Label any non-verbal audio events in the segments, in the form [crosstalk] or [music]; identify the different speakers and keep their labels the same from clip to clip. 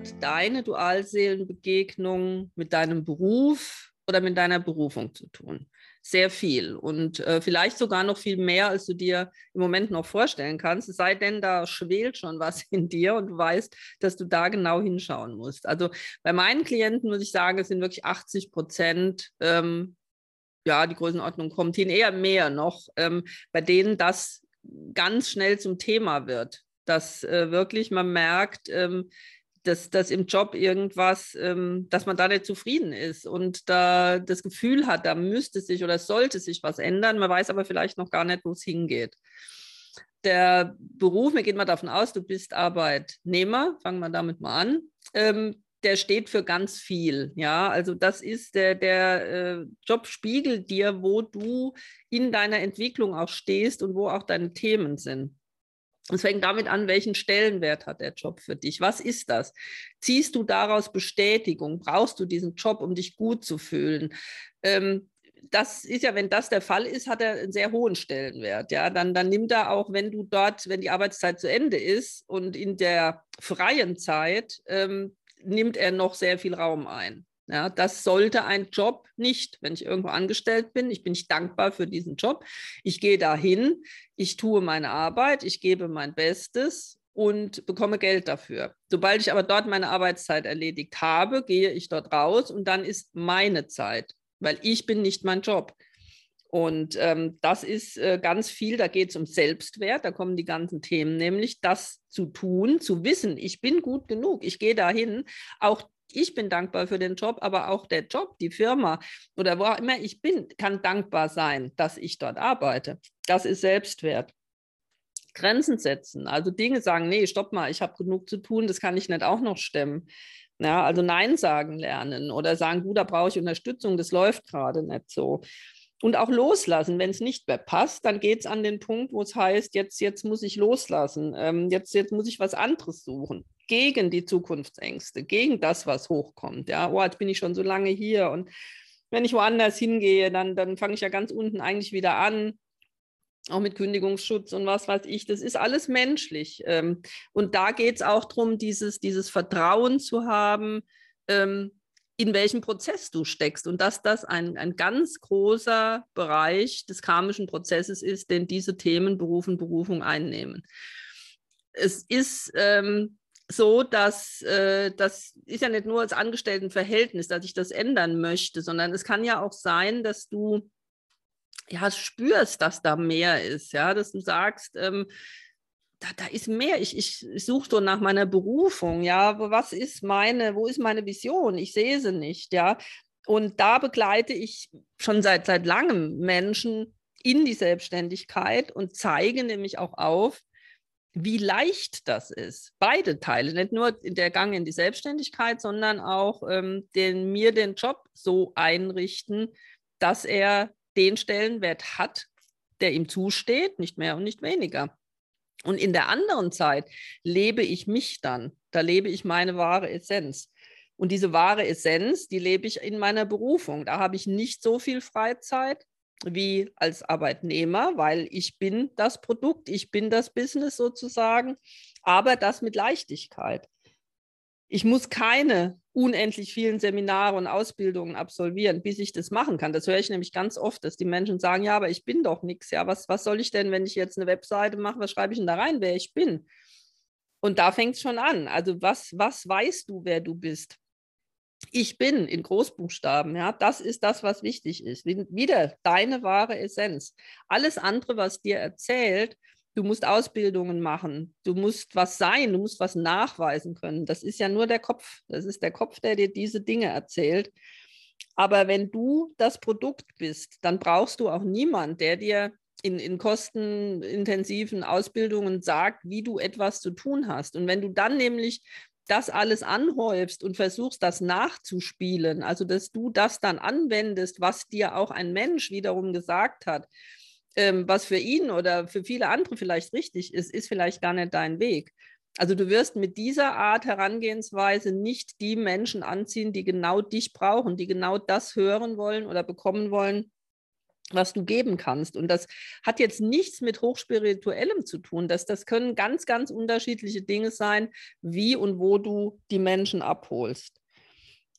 Speaker 1: hat deine Dualseelenbegegnung mit deinem Beruf oder mit deiner Berufung zu tun? Sehr viel und äh, vielleicht sogar noch viel mehr, als du dir im Moment noch vorstellen kannst. Es sei denn, da schwelt schon was [laughs] in dir und du weißt, dass du da genau hinschauen musst. Also bei meinen Klienten muss ich sagen, es sind wirklich 80 Prozent ähm, ja, die Größenordnung kommt hin, eher mehr noch, ähm, bei denen das ganz schnell zum Thema wird. Dass äh, wirklich man merkt, ähm, dass, dass im Job irgendwas, ähm, dass man da nicht zufrieden ist und da das Gefühl hat, da müsste sich oder sollte sich was ändern. Man weiß aber vielleicht noch gar nicht, wo es hingeht. Der Beruf, wir gehen mal davon aus, du bist Arbeitnehmer, fangen wir damit mal an. Ähm, der steht für ganz viel. Ja, also das ist der, der äh, Job spiegelt dir, wo du in deiner Entwicklung auch stehst und wo auch deine Themen sind. Es fängt damit an, welchen Stellenwert hat der Job für dich? Was ist das? Ziehst du daraus Bestätigung? Brauchst du diesen Job, um dich gut zu fühlen? Ähm, das ist ja, wenn das der Fall ist, hat er einen sehr hohen Stellenwert. Ja, dann, dann nimmt er auch, wenn du dort, wenn die Arbeitszeit zu Ende ist und in der freien Zeit, ähm, nimmt er noch sehr viel Raum ein. Ja, das sollte ein Job nicht, wenn ich irgendwo angestellt bin. Ich bin nicht dankbar für diesen Job. Ich gehe dahin, ich tue meine Arbeit, ich gebe mein Bestes und bekomme Geld dafür. Sobald ich aber dort meine Arbeitszeit erledigt habe, gehe ich dort raus und dann ist meine Zeit, weil ich bin nicht mein Job. Und ähm, das ist äh, ganz viel, da geht es um Selbstwert, da kommen die ganzen Themen, nämlich das zu tun, zu wissen, ich bin gut genug, ich gehe dahin, auch ich bin dankbar für den Job, aber auch der Job, die Firma oder wo auch immer ich bin, kann dankbar sein, dass ich dort arbeite. Das ist Selbstwert. Grenzen setzen, also Dinge sagen, nee, stopp mal, ich habe genug zu tun, das kann ich nicht auch noch stemmen. Ja, also Nein sagen lernen oder sagen, gut, da brauche ich Unterstützung, das läuft gerade nicht so und auch loslassen. Wenn es nicht mehr passt, dann geht es an den Punkt, wo es heißt, jetzt, jetzt muss ich loslassen, ähm, jetzt, jetzt muss ich was anderes suchen. Gegen die Zukunftsängste, gegen das, was hochkommt. Ja, oh, jetzt bin ich schon so lange hier und wenn ich woanders hingehe, dann, dann fange ich ja ganz unten eigentlich wieder an, auch mit Kündigungsschutz und was weiß ich. Das ist alles menschlich. Ähm, und da geht es auch darum, dieses, dieses Vertrauen zu haben, ähm, in welchem Prozess du steckst und dass das ein, ein ganz großer Bereich des karmischen Prozesses ist, den diese Themen Berufen, Berufung einnehmen. Es ist ähm, so, dass äh, das ist ja nicht nur als Angestelltenverhältnis, dass ich das ändern möchte, sondern es kann ja auch sein, dass du ja spürst, dass da mehr ist, ja, dass du sagst, ähm, da, da ist mehr. Ich, ich, suche so nach meiner Berufung, ja. Was ist meine, wo ist meine Vision? Ich sehe sie nicht, ja. Und da begleite ich schon seit, seit langem Menschen in die Selbstständigkeit und zeige nämlich auch auf, wie leicht das ist. Beide Teile, nicht nur der Gang in die Selbstständigkeit, sondern auch ähm, den, mir den Job so einrichten, dass er den Stellenwert hat, der ihm zusteht, nicht mehr und nicht weniger. Und in der anderen Zeit lebe ich mich dann. Da lebe ich meine wahre Essenz. Und diese wahre Essenz, die lebe ich in meiner Berufung. Da habe ich nicht so viel Freizeit wie als Arbeitnehmer, weil ich bin das Produkt, ich bin das Business sozusagen, aber das mit Leichtigkeit. Ich muss keine unendlich vielen Seminare und Ausbildungen absolvieren, bis ich das machen kann. Das höre ich nämlich ganz oft, dass die Menschen sagen, ja, aber ich bin doch nichts. Ja, was, was soll ich denn, wenn ich jetzt eine Webseite mache, was schreibe ich denn da rein, wer ich bin? Und da fängt es schon an. Also was, was weißt du, wer du bist? Ich bin in Großbuchstaben, ja, das ist das, was wichtig ist. Wieder deine wahre Essenz. Alles andere, was dir erzählt, Du musst Ausbildungen machen, du musst was sein, du musst was nachweisen können. Das ist ja nur der Kopf. Das ist der Kopf, der dir diese Dinge erzählt. Aber wenn du das Produkt bist, dann brauchst du auch niemanden, der dir in, in kostenintensiven Ausbildungen sagt, wie du etwas zu tun hast. Und wenn du dann nämlich das alles anhäufst und versuchst, das nachzuspielen, also dass du das dann anwendest, was dir auch ein Mensch wiederum gesagt hat, ähm, was für ihn oder für viele andere vielleicht richtig ist, ist vielleicht gar nicht dein Weg. Also du wirst mit dieser Art Herangehensweise nicht die Menschen anziehen, die genau dich brauchen, die genau das hören wollen oder bekommen wollen, was du geben kannst. Und das hat jetzt nichts mit Hochspirituellem zu tun. Das, das können ganz, ganz unterschiedliche Dinge sein, wie und wo du die Menschen abholst.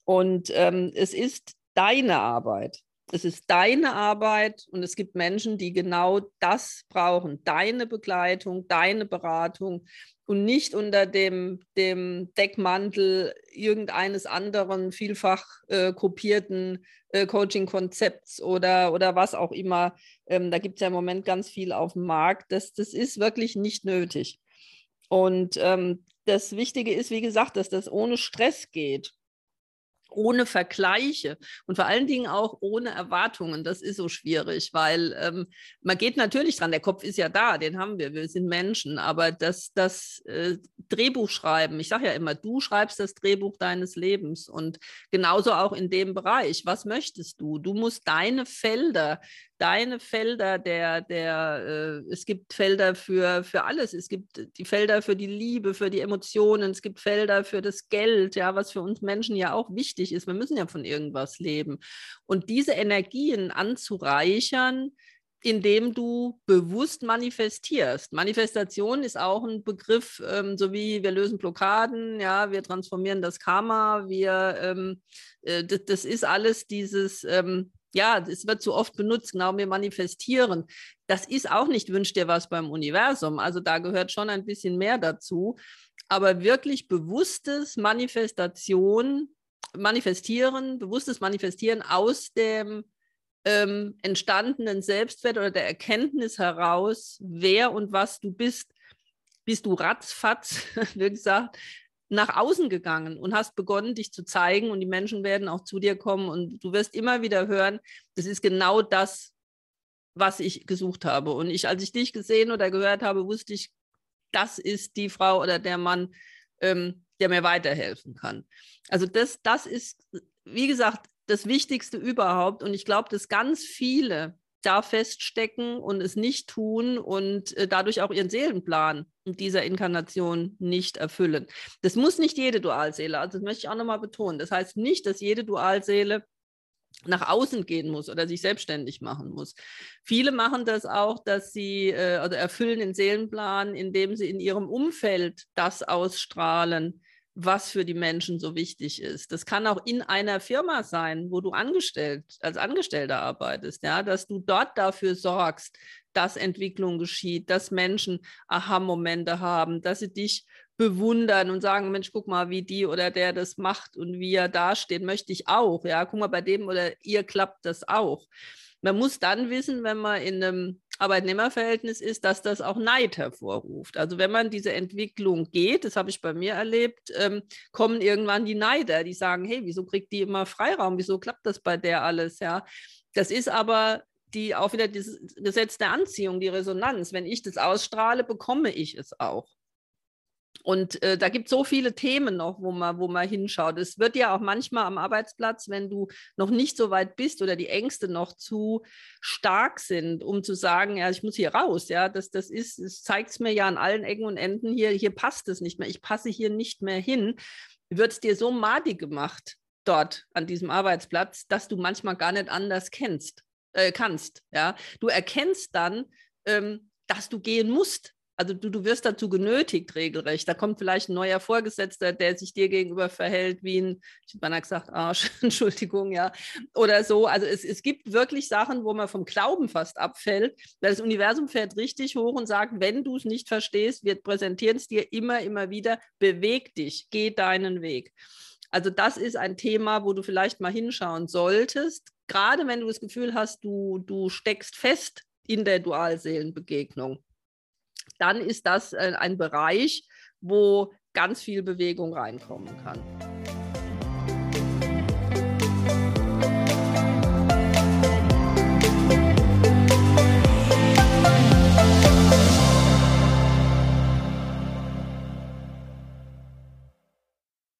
Speaker 1: Und ähm, es ist deine Arbeit. Es ist deine Arbeit und es gibt Menschen, die genau das brauchen. Deine Begleitung, deine Beratung und nicht unter dem, dem Deckmantel irgendeines anderen vielfach äh, kopierten äh, Coaching-Konzepts oder, oder was auch immer. Ähm, da gibt es ja im Moment ganz viel auf dem Markt. Das, das ist wirklich nicht nötig. Und ähm, das Wichtige ist, wie gesagt, dass das ohne Stress geht ohne Vergleiche und vor allen Dingen auch ohne Erwartungen. Das ist so schwierig, weil ähm, man geht natürlich dran. Der Kopf ist ja da, den haben wir, wir sind Menschen. Aber das, das äh, Drehbuch schreiben, ich sage ja immer, du schreibst das Drehbuch deines Lebens und genauso auch in dem Bereich. Was möchtest du? Du musst deine Felder deine Felder der, der äh, es gibt Felder für, für alles. Es gibt die Felder für die Liebe, für die Emotionen, es gibt Felder für das Geld, ja, was für uns Menschen ja auch wichtig ist. Wir müssen ja von irgendwas leben. Und diese Energien anzureichern, indem du bewusst manifestierst. Manifestation ist auch ein Begriff, ähm, so wie wir lösen Blockaden, ja, wir transformieren das Karma, wir, ähm, äh, das, ist alles dieses, ähm, ja, es wird zu oft benutzt, genau, wir manifestieren. Das ist auch nicht wünscht dir was beim Universum. Also da gehört schon ein bisschen mehr dazu. Aber wirklich bewusstes Manifestation, manifestieren, bewusstes Manifestieren aus dem ähm, entstandenen Selbstwert oder der Erkenntnis heraus, wer und was du bist, bist du ratzfatz, [laughs] wie gesagt, nach außen gegangen und hast begonnen, dich zu zeigen und die Menschen werden auch zu dir kommen und du wirst immer wieder hören, das ist genau das, was ich gesucht habe. Und ich, als ich dich gesehen oder gehört habe, wusste ich, das ist die Frau oder der Mann, ähm, der mir weiterhelfen kann. Also das, das ist, wie gesagt, das Wichtigste überhaupt. Und ich glaube, dass ganz viele da feststecken und es nicht tun und äh, dadurch auch ihren Seelenplan dieser Inkarnation nicht erfüllen. Das muss nicht jede Dualseele, also das möchte ich auch nochmal betonen. Das heißt nicht, dass jede Dualseele nach außen gehen muss oder sich selbstständig machen muss. Viele machen das auch, dass sie äh, oder erfüllen den Seelenplan, indem sie in ihrem Umfeld das ausstrahlen, was für die Menschen so wichtig ist. Das kann auch in einer Firma sein, wo du angestellt, als Angestellter arbeitest, ja, dass du dort dafür sorgst, dass Entwicklung geschieht, dass Menschen Aha-Momente haben, dass sie dich bewundern und sagen, Mensch, guck mal, wie die oder der das macht und wie er dasteht, möchte ich auch. Ja, guck mal, bei dem oder ihr klappt das auch. Man muss dann wissen, wenn man in einem Arbeitnehmerverhältnis ist, dass das auch Neid hervorruft. Also wenn man diese Entwicklung geht, das habe ich bei mir erlebt, ähm, kommen irgendwann die Neider, die sagen, hey, wieso kriegt die immer Freiraum? Wieso klappt das bei der alles? Ja, das ist aber die auch wieder das Gesetz der Anziehung, die Resonanz. Wenn ich das ausstrahle, bekomme ich es auch. Und äh, da gibt es so viele Themen noch, wo man, wo man hinschaut. Es wird ja auch manchmal am Arbeitsplatz, wenn du noch nicht so weit bist oder die Ängste noch zu stark sind, um zu sagen, ja, ich muss hier raus, ja, das, das ist, es zeigt es mir ja an allen Ecken und Enden hier, hier passt es nicht mehr, ich passe hier nicht mehr hin, wird es dir so madig gemacht dort an diesem Arbeitsplatz, dass du manchmal gar nicht anders kennst, äh, kannst. Ja? Du erkennst dann, ähm, dass du gehen musst, also du, du wirst dazu genötigt, regelrecht. Da kommt vielleicht ein neuer Vorgesetzter, der sich dir gegenüber verhält wie ein, ich hätte mal gesagt, Arsch, [laughs] Entschuldigung, ja, oder so. Also es, es gibt wirklich Sachen, wo man vom Glauben fast abfällt, weil das Universum fährt richtig hoch und sagt, wenn du es nicht verstehst, wir präsentieren es dir immer, immer wieder, beweg dich, geh deinen Weg. Also das ist ein Thema, wo du vielleicht mal hinschauen solltest, gerade wenn du das Gefühl hast, du, du steckst fest in der Dualseelenbegegnung dann ist das äh, ein Bereich, wo ganz viel Bewegung reinkommen kann.